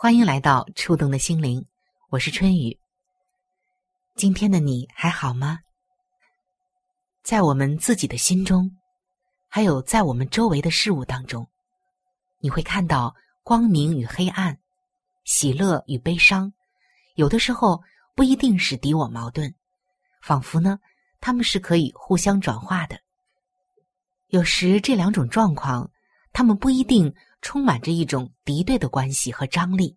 欢迎来到触动的心灵，我是春雨。今天的你还好吗？在我们自己的心中，还有在我们周围的事物当中，你会看到光明与黑暗、喜乐与悲伤，有的时候不一定是敌我矛盾，仿佛呢他们是可以互相转化的。有时这两种状况，他们不一定。充满着一种敌对的关系和张力，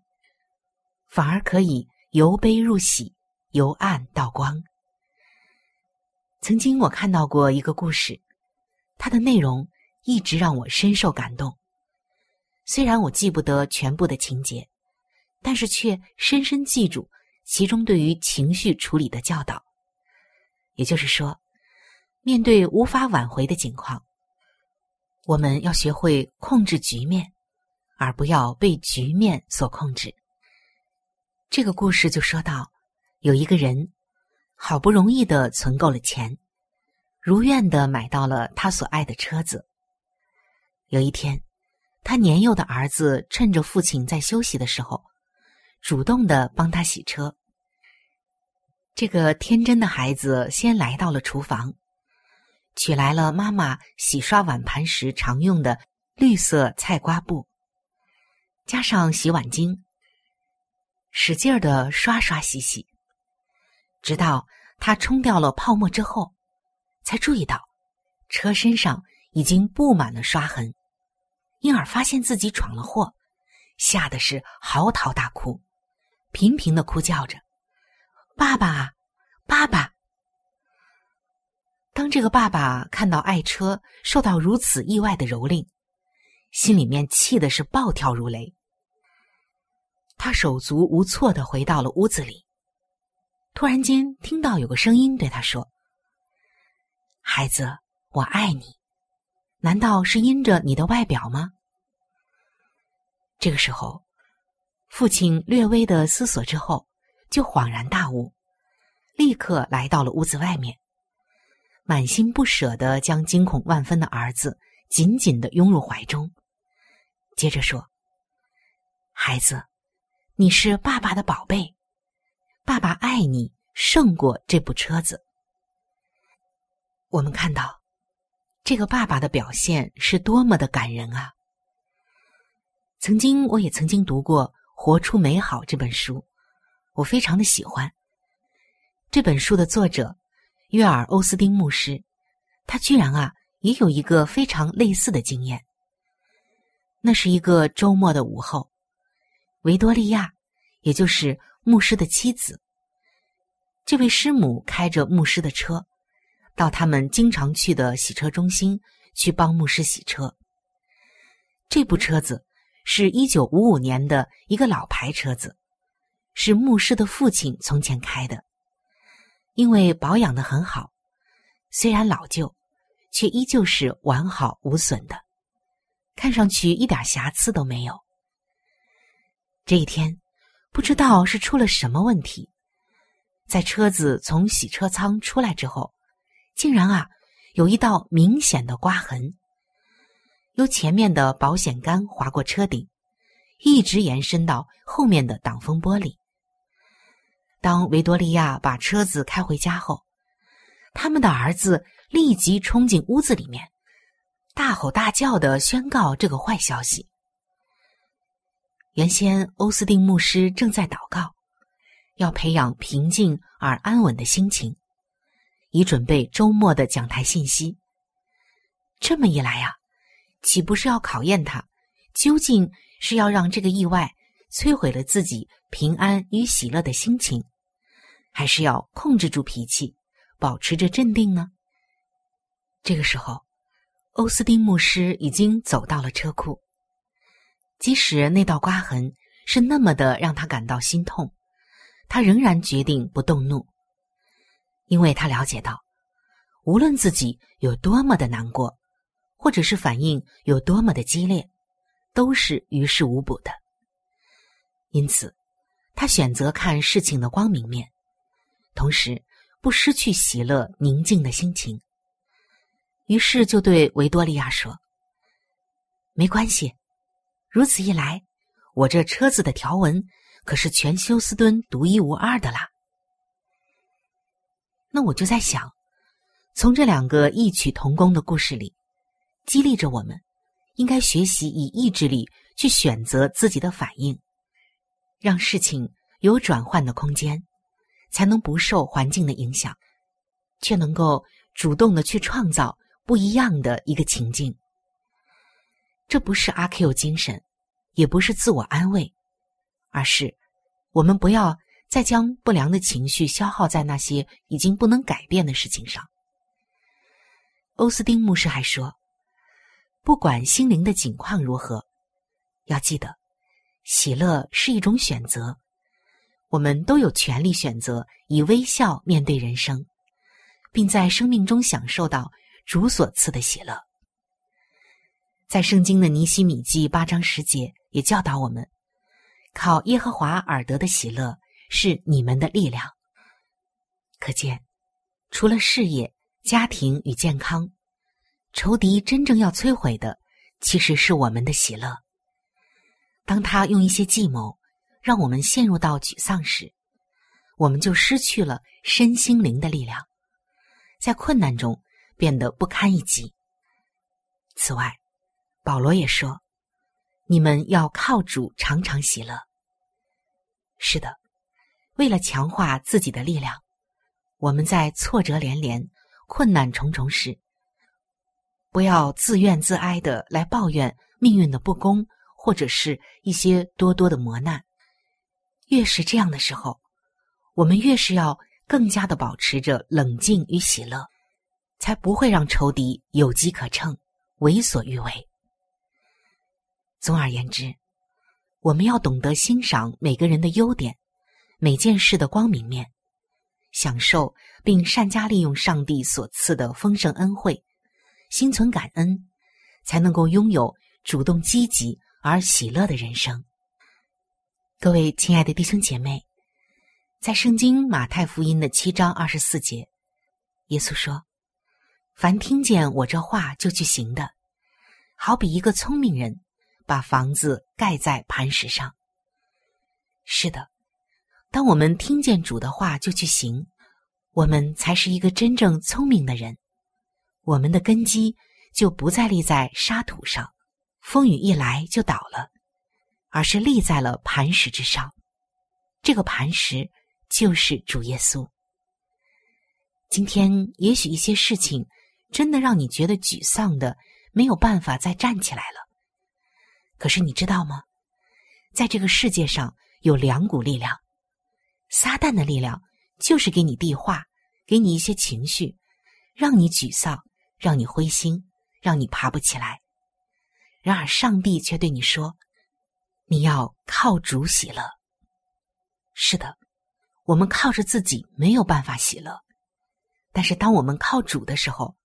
反而可以由悲入喜，由暗到光。曾经我看到过一个故事，它的内容一直让我深受感动。虽然我记不得全部的情节，但是却深深记住其中对于情绪处理的教导。也就是说，面对无法挽回的境况。我们要学会控制局面，而不要被局面所控制。这个故事就说到，有一个人好不容易的存够了钱，如愿的买到了他所爱的车子。有一天，他年幼的儿子趁着父亲在休息的时候，主动的帮他洗车。这个天真的孩子先来到了厨房。取来了妈妈洗刷碗盘时常用的绿色菜瓜布，加上洗碗巾，使劲儿的刷刷洗洗，直到他冲掉了泡沫之后，才注意到车身上已经布满了刷痕，因而发现自己闯了祸，吓得是嚎啕大哭，频频的哭叫着：“爸爸，爸爸！”当这个爸爸看到爱车受到如此意外的蹂躏，心里面气的是暴跳如雷。他手足无措的回到了屋子里，突然间听到有个声音对他说：“孩子，我爱你，难道是因着你的外表吗？”这个时候，父亲略微的思索之后，就恍然大悟，立刻来到了屋子外面。满心不舍的将惊恐万分的儿子紧紧的拥入怀中，接着说：“孩子，你是爸爸的宝贝，爸爸爱你胜过这部车子。”我们看到这个爸爸的表现是多么的感人啊！曾经我也曾经读过《活出美好》这本书，我非常的喜欢这本书的作者。约尔·欧斯丁牧师，他居然啊也有一个非常类似的经验。那是一个周末的午后，维多利亚，也就是牧师的妻子，这位师母开着牧师的车，到他们经常去的洗车中心去帮牧师洗车。这部车子是一九五五年的一个老牌车子，是牧师的父亲从前开的。因为保养的很好，虽然老旧，却依旧是完好无损的，看上去一点瑕疵都没有。这一天，不知道是出了什么问题，在车子从洗车舱出来之后，竟然啊有一道明显的刮痕，由前面的保险杆划过车顶，一直延伸到后面的挡风玻璃。当维多利亚把车子开回家后，他们的儿子立即冲进屋子里面，大吼大叫的宣告这个坏消息。原先欧斯丁牧师正在祷告，要培养平静而安稳的心情，以准备周末的讲台信息。这么一来呀，岂不是要考验他，究竟是要让这个意外摧毁了自己平安与喜乐的心情，还是要控制住脾气，保持着镇定呢？这个时候，欧斯丁牧师已经走到了车库。即使那道刮痕是那么的让他感到心痛，他仍然决定不动怒，因为他了解到，无论自己有多么的难过，或者是反应有多么的激烈，都是于事无补的。因此，他选择看事情的光明面，同时不失去喜乐宁静的心情。于是就对维多利亚说：“没关系。”如此一来，我这车子的条纹可是全休斯敦独一无二的啦。那我就在想，从这两个异曲同工的故事里，激励着我们，应该学习以意志力去选择自己的反应，让事情有转换的空间，才能不受环境的影响，却能够主动的去创造不一样的一个情境。这不是阿 Q 精神，也不是自我安慰，而是我们不要再将不良的情绪消耗在那些已经不能改变的事情上。欧斯丁牧师还说，不管心灵的境况如何，要记得，喜乐是一种选择，我们都有权利选择以微笑面对人生，并在生命中享受到主所赐的喜乐。在圣经的尼西米记八章十节也教导我们，靠耶和华而得的喜乐是你们的力量。可见，除了事业、家庭与健康，仇敌真正要摧毁的，其实是我们的喜乐。当他用一些计谋让我们陷入到沮丧时，我们就失去了身心灵的力量，在困难中变得不堪一击。此外，保罗也说：“你们要靠主常常喜乐。”是的，为了强化自己的力量，我们在挫折连连、困难重重时，不要自怨自哀的来抱怨命运的不公，或者是一些多多的磨难。越是这样的时候，我们越是要更加的保持着冷静与喜乐，才不会让仇敌有机可乘、为所欲为。总而言之，我们要懂得欣赏每个人的优点，每件事的光明面，享受并善加利用上帝所赐的丰盛恩惠，心存感恩，才能够拥有主动积极而喜乐的人生。各位亲爱的弟兄姐妹，在圣经马太福音的七章二十四节，耶稣说：“凡听见我这话就去行的，好比一个聪明人。”把房子盖在磐石上。是的，当我们听见主的话就去行，我们才是一个真正聪明的人。我们的根基就不再立在沙土上，风雨一来就倒了，而是立在了磐石之上。这个磐石就是主耶稣。今天也许一些事情真的让你觉得沮丧的，没有办法再站起来了。可是你知道吗？在这个世界上有两股力量，撒旦的力量就是给你递话，给你一些情绪，让你沮丧，让你灰心，让你爬不起来。然而上帝却对你说：“你要靠主喜乐。”是的，我们靠着自己没有办法喜乐，但是当我们靠主的时候，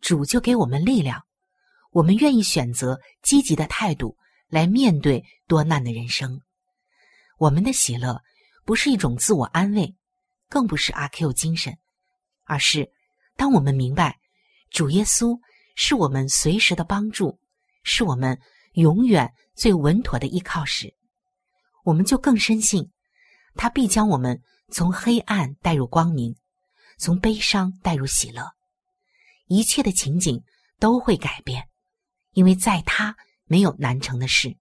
主就给我们力量，我们愿意选择积极的态度。来面对多难的人生，我们的喜乐不是一种自我安慰，更不是阿 Q 精神，而是当我们明白主耶稣是我们随时的帮助，是我们永远最稳妥的依靠时，我们就更深信他必将我们从黑暗带入光明，从悲伤带入喜乐，一切的情景都会改变，因为在他没有难成的事。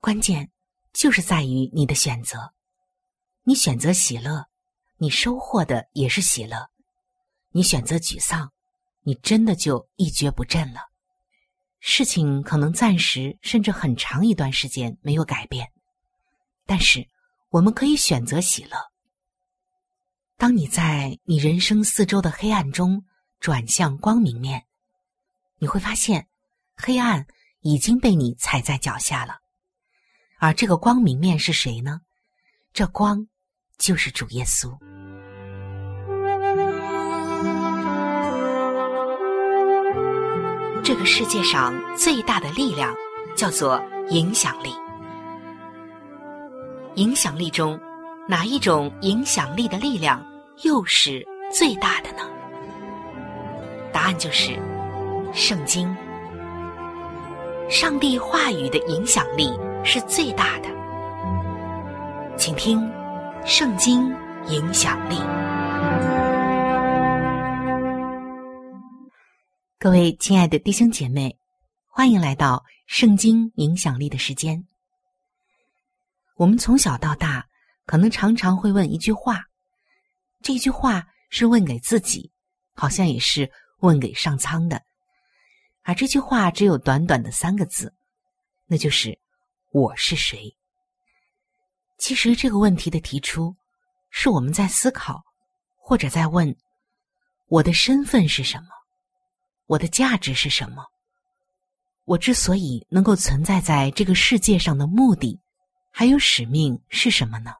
关键就是在于你的选择，你选择喜乐，你收获的也是喜乐；你选择沮丧，你真的就一蹶不振了。事情可能暂时甚至很长一段时间没有改变，但是我们可以选择喜乐。当你在你人生四周的黑暗中转向光明面，你会发现，黑暗已经被你踩在脚下了。而这个光明面是谁呢？这光就是主耶稣。这个世界上最大的力量叫做影响力。影响力中，哪一种影响力的力量又是最大的呢？答案就是圣经。上帝话语的影响力。是最大的，请听《圣经》影响力。各位亲爱的弟兄姐妹，欢迎来到《圣经》影响力的时间。我们从小到大，可能常常会问一句话，这句话是问给自己，好像也是问给上苍的，而这句话只有短短的三个字，那就是。我是谁？其实这个问题的提出，是我们在思考，或者在问：我的身份是什么？我的价值是什么？我之所以能够存在在这个世界上的目的，还有使命是什么呢？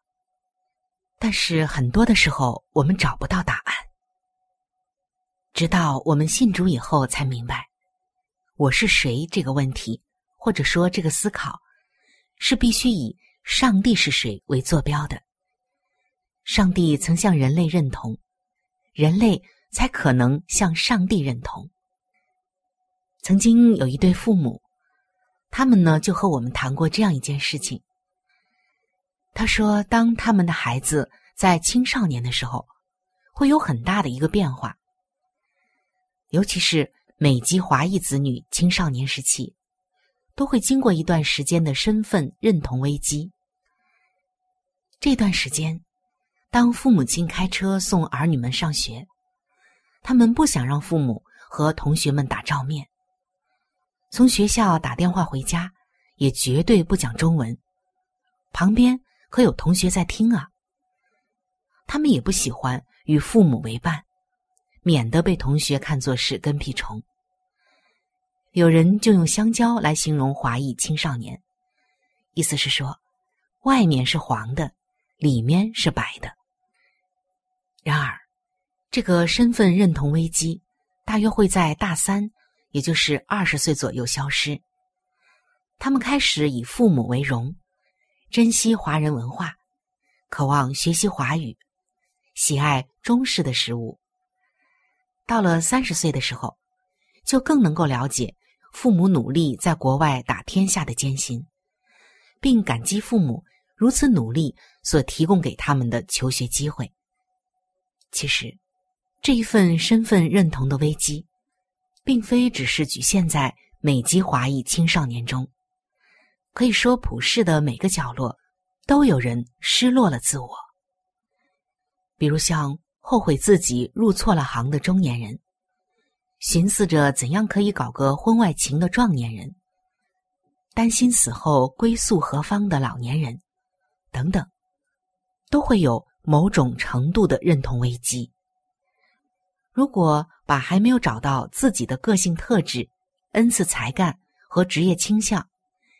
但是很多的时候，我们找不到答案，直到我们信主以后，才明白我是谁这个问题，或者说这个思考。是必须以上帝是谁为坐标的。上帝曾向人类认同，人类才可能向上帝认同。曾经有一对父母，他们呢就和我们谈过这样一件事情。他说，当他们的孩子在青少年的时候，会有很大的一个变化，尤其是美籍华裔子女青少年时期。都会经过一段时间的身份认同危机。这段时间，当父母亲开车送儿女们上学，他们不想让父母和同学们打照面。从学校打电话回家，也绝对不讲中文。旁边可有同学在听啊。他们也不喜欢与父母为伴，免得被同学看作是跟屁虫。有人就用香蕉来形容华裔青少年，意思是说，外面是黄的，里面是白的。然而，这个身份认同危机大约会在大三，也就是二十岁左右消失。他们开始以父母为荣，珍惜华人文化，渴望学习华语，喜爱中式的食物。到了三十岁的时候，就更能够了解。父母努力在国外打天下的艰辛，并感激父母如此努力所提供给他们的求学机会。其实，这一份身份认同的危机，并非只是局限在美籍华裔青少年中，可以说普世的每个角落都有人失落了自我。比如像后悔自己入错了行的中年人。寻思着怎样可以搞个婚外情的壮年人，担心死后归宿何方的老年人，等等，都会有某种程度的认同危机。如果把还没有找到自己的个性特质、恩赐才干和职业倾向，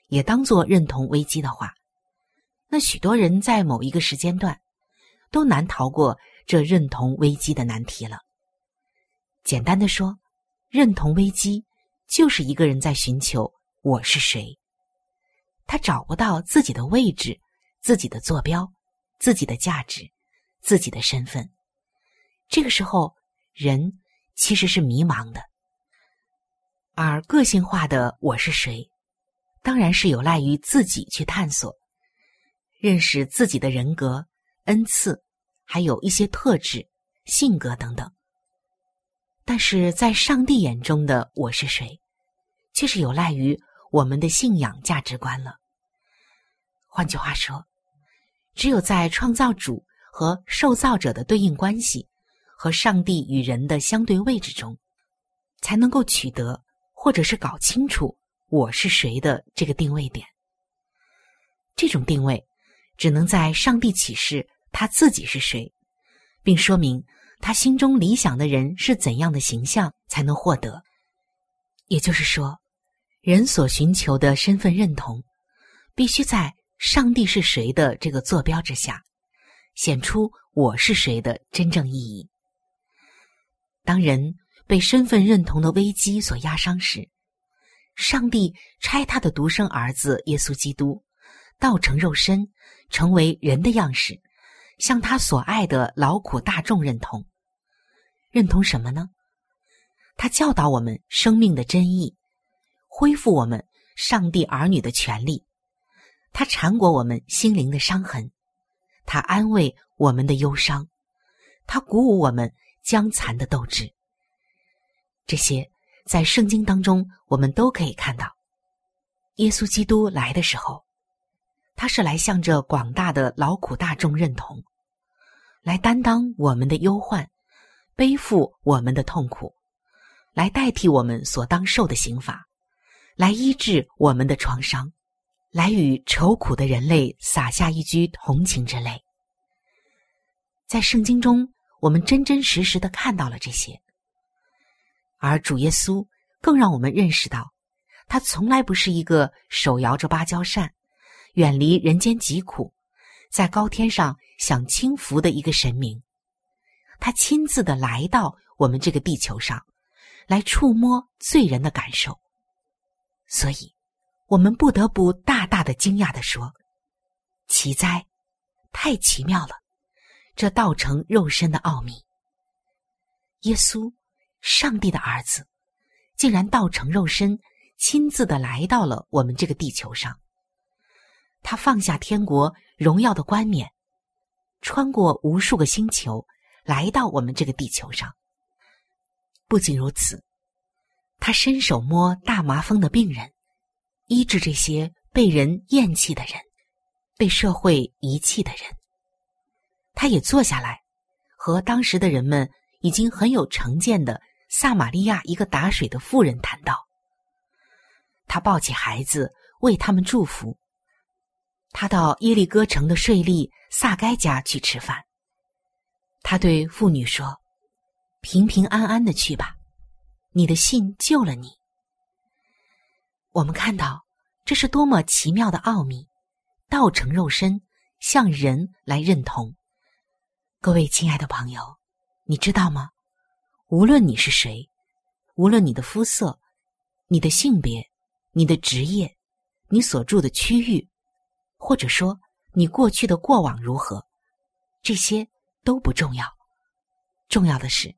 也当做认同危机的话，那许多人在某一个时间段，都难逃过这认同危机的难题了。简单的说。认同危机，就是一个人在寻求我是谁。他找不到自己的位置，自己的坐标、自己的价值、自己的身份。这个时候，人其实是迷茫的。而个性化的“我是谁”，当然是有赖于自己去探索、认识自己的人格、恩赐，还有一些特质、性格等等。但是在上帝眼中的“我是谁”，却是有赖于我们的信仰价值观了。换句话说，只有在创造主和受造者的对应关系和上帝与人的相对位置中，才能够取得或者是搞清楚“我是谁”的这个定位点。这种定位，只能在上帝启示他自己是谁，并说明。他心中理想的人是怎样的形象才能获得？也就是说，人所寻求的身份认同，必须在“上帝是谁”的这个坐标之下，显出“我是谁”的真正意义。当人被身份认同的危机所压伤时，上帝差他的独生儿子耶稣基督，道成肉身，成为人的样式。向他所爱的劳苦大众认同，认同什么呢？他教导我们生命的真意，恢复我们上帝儿女的权利。他缠裹我们心灵的伤痕，他安慰我们的忧伤，他鼓舞我们僵残的斗志。这些在圣经当中我们都可以看到。耶稣基督来的时候。他是来向着广大的劳苦大众认同，来担当我们的忧患，背负我们的痛苦，来代替我们所当受的刑罚，来医治我们的创伤，来与愁苦的人类洒下一掬同情之泪。在圣经中，我们真真实实的看到了这些，而主耶稣更让我们认识到，他从来不是一个手摇着芭蕉扇。远离人间疾苦，在高天上享清福的一个神明，他亲自的来到我们这个地球上，来触摸罪人的感受。所以，我们不得不大大的惊讶的说：“奇哉，太奇妙了！这道成肉身的奥秘，耶稣，上帝的儿子，竟然道成肉身，亲自的来到了我们这个地球上。”他放下天国荣耀的冠冕，穿过无数个星球，来到我们这个地球上。不仅如此，他伸手摸大麻风的病人，医治这些被人厌弃的人、被社会遗弃的人。他也坐下来，和当时的人们已经很有成见的撒玛利亚一个打水的妇人谈道。他抱起孩子，为他们祝福。他到耶利哥城的税吏撒该家去吃饭。他对妇女说：“平平安安的去吧，你的信救了你。”我们看到这是多么奇妙的奥秘，道成肉身，向人来认同。各位亲爱的朋友，你知道吗？无论你是谁，无论你的肤色、你的性别、你的职业、你所住的区域。或者说，你过去的过往如何，这些都不重要。重要的是，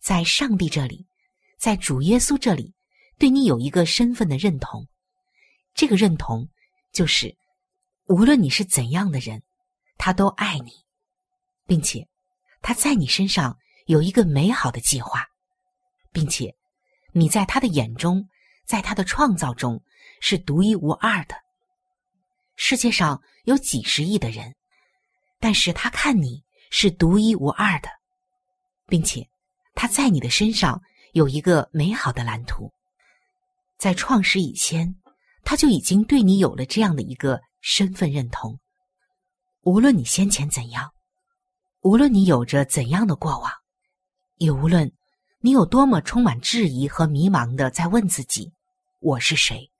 在上帝这里，在主耶稣这里，对你有一个身份的认同。这个认同就是，无论你是怎样的人，他都爱你，并且他在你身上有一个美好的计划，并且你在他的眼中，在他的创造中是独一无二的。世界上有几十亿的人，但是他看你是独一无二的，并且他在你的身上有一个美好的蓝图。在创始以前，他就已经对你有了这样的一个身份认同。无论你先前怎样，无论你有着怎样的过往，也无论你有多么充满质疑和迷茫的在问自己：“我是谁？”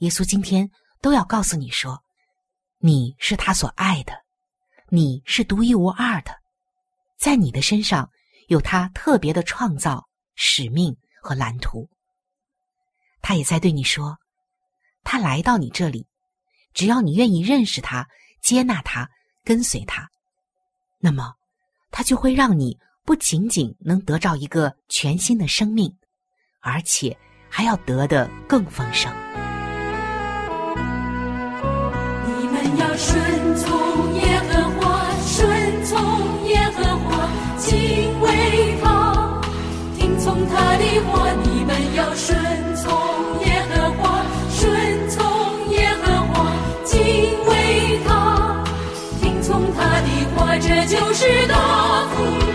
耶稣今天。都要告诉你说，你是他所爱的，你是独一无二的，在你的身上有他特别的创造使命和蓝图。他也在对你说，他来到你这里，只要你愿意认识他，接纳他，跟随他，那么他就会让你不仅仅能得到一个全新的生命，而且还要得的更丰盛。要顺从耶和华顺从耶和华敬畏他听从他的话你们要顺从耶和华顺从耶和华敬畏他听从他的话这就是大福。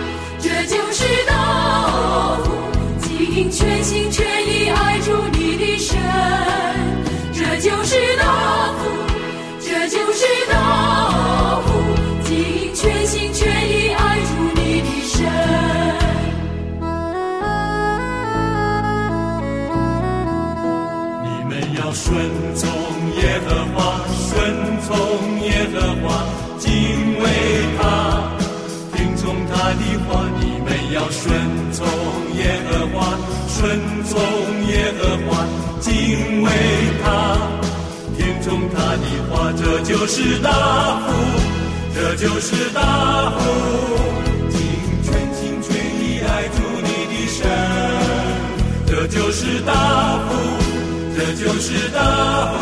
这就是大福，这就是大福，尽全心全意爱主你的神。这就是大福，这就是大福，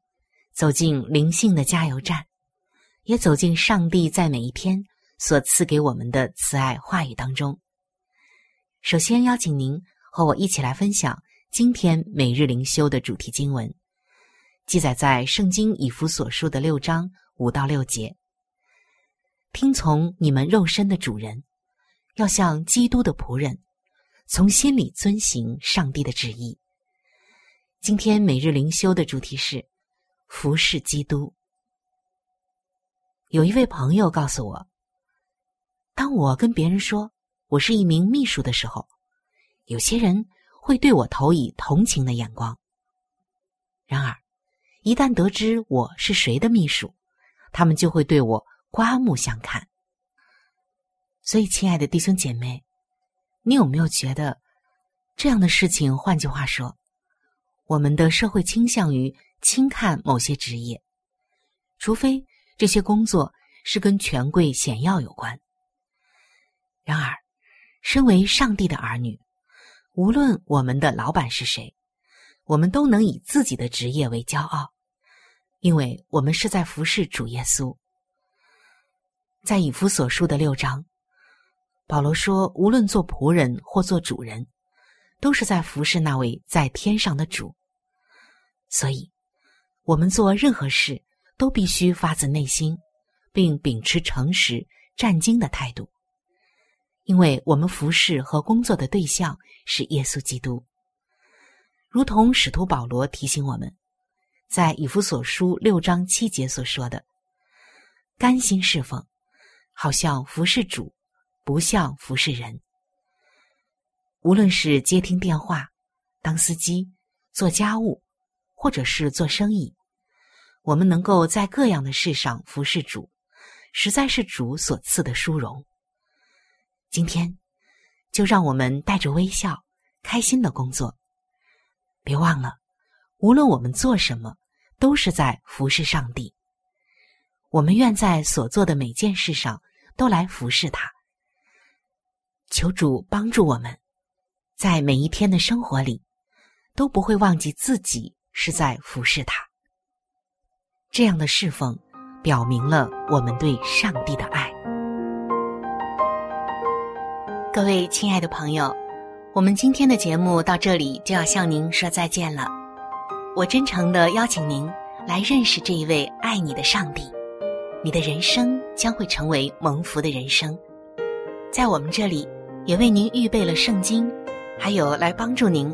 走进灵性的加油站，也走进上帝在每一天所赐给我们的慈爱话语当中。首先邀请您和我一起来分享今天每日灵修的主题经文，记载在圣经以弗所书的六章五到六节。听从你们肉身的主人。要像基督的仆人，从心里遵行上帝的旨意。今天每日灵修的主题是服侍基督。有一位朋友告诉我，当我跟别人说我是一名秘书的时候，有些人会对我投以同情的眼光。然而，一旦得知我是谁的秘书，他们就会对我刮目相看。所以，亲爱的弟兄姐妹，你有没有觉得这样的事情？换句话说，我们的社会倾向于轻看某些职业，除非这些工作是跟权贵显耀有关。然而，身为上帝的儿女，无论我们的老板是谁，我们都能以自己的职业为骄傲，因为我们是在服侍主耶稣。在以弗所书的六章，保罗说：“无论做仆人或做主人，都是在服侍那位在天上的主。”所以，我们做任何事都必须发自内心，并秉持诚实、战兢的态度。因为我们服侍和工作的对象是耶稣基督，如同使徒保罗提醒我们，在以弗所书六章七节所说的：“甘心侍奉，好像服侍主，不像服侍人。”无论是接听电话、当司机、做家务，或者是做生意，我们能够在各样的事上服侍主，实在是主所赐的殊荣。今天，就让我们带着微笑、开心的工作。别忘了，无论我们做什么，都是在服侍上帝。我们愿在所做的每件事上都来服侍他。求主帮助我们，在每一天的生活里，都不会忘记自己是在服侍他。这样的侍奉，表明了我们对上帝的爱。各位亲爱的朋友，我们今天的节目到这里就要向您说再见了。我真诚的邀请您来认识这一位爱你的上帝，你的人生将会成为蒙福的人生。在我们这里，也为您预备了圣经，还有来帮助您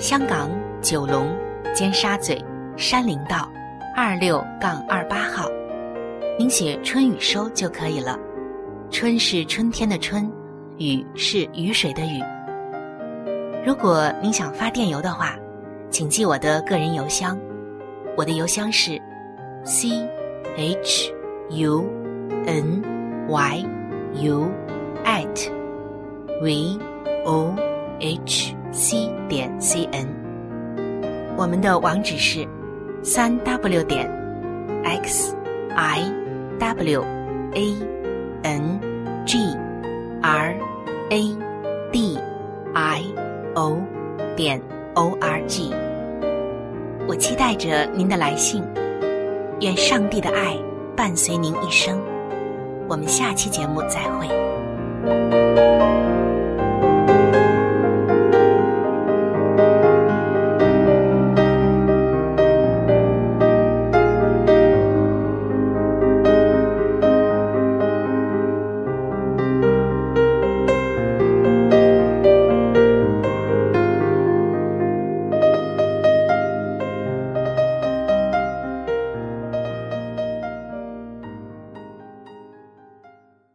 香港九龙尖沙咀山林道二六杠二八号，您写“春雨收”就可以了。春是春天的春。雨是雨水的雨。如果您想发电邮的话，请记我的个人邮箱，我的邮箱是 c h u n y u at v o h c 点 c n。我们的网址是三 w 点 x i w a n g r。a d i o 点 o r g，我期待着您的来信，愿上帝的爱伴随您一生。我们下期节目再会。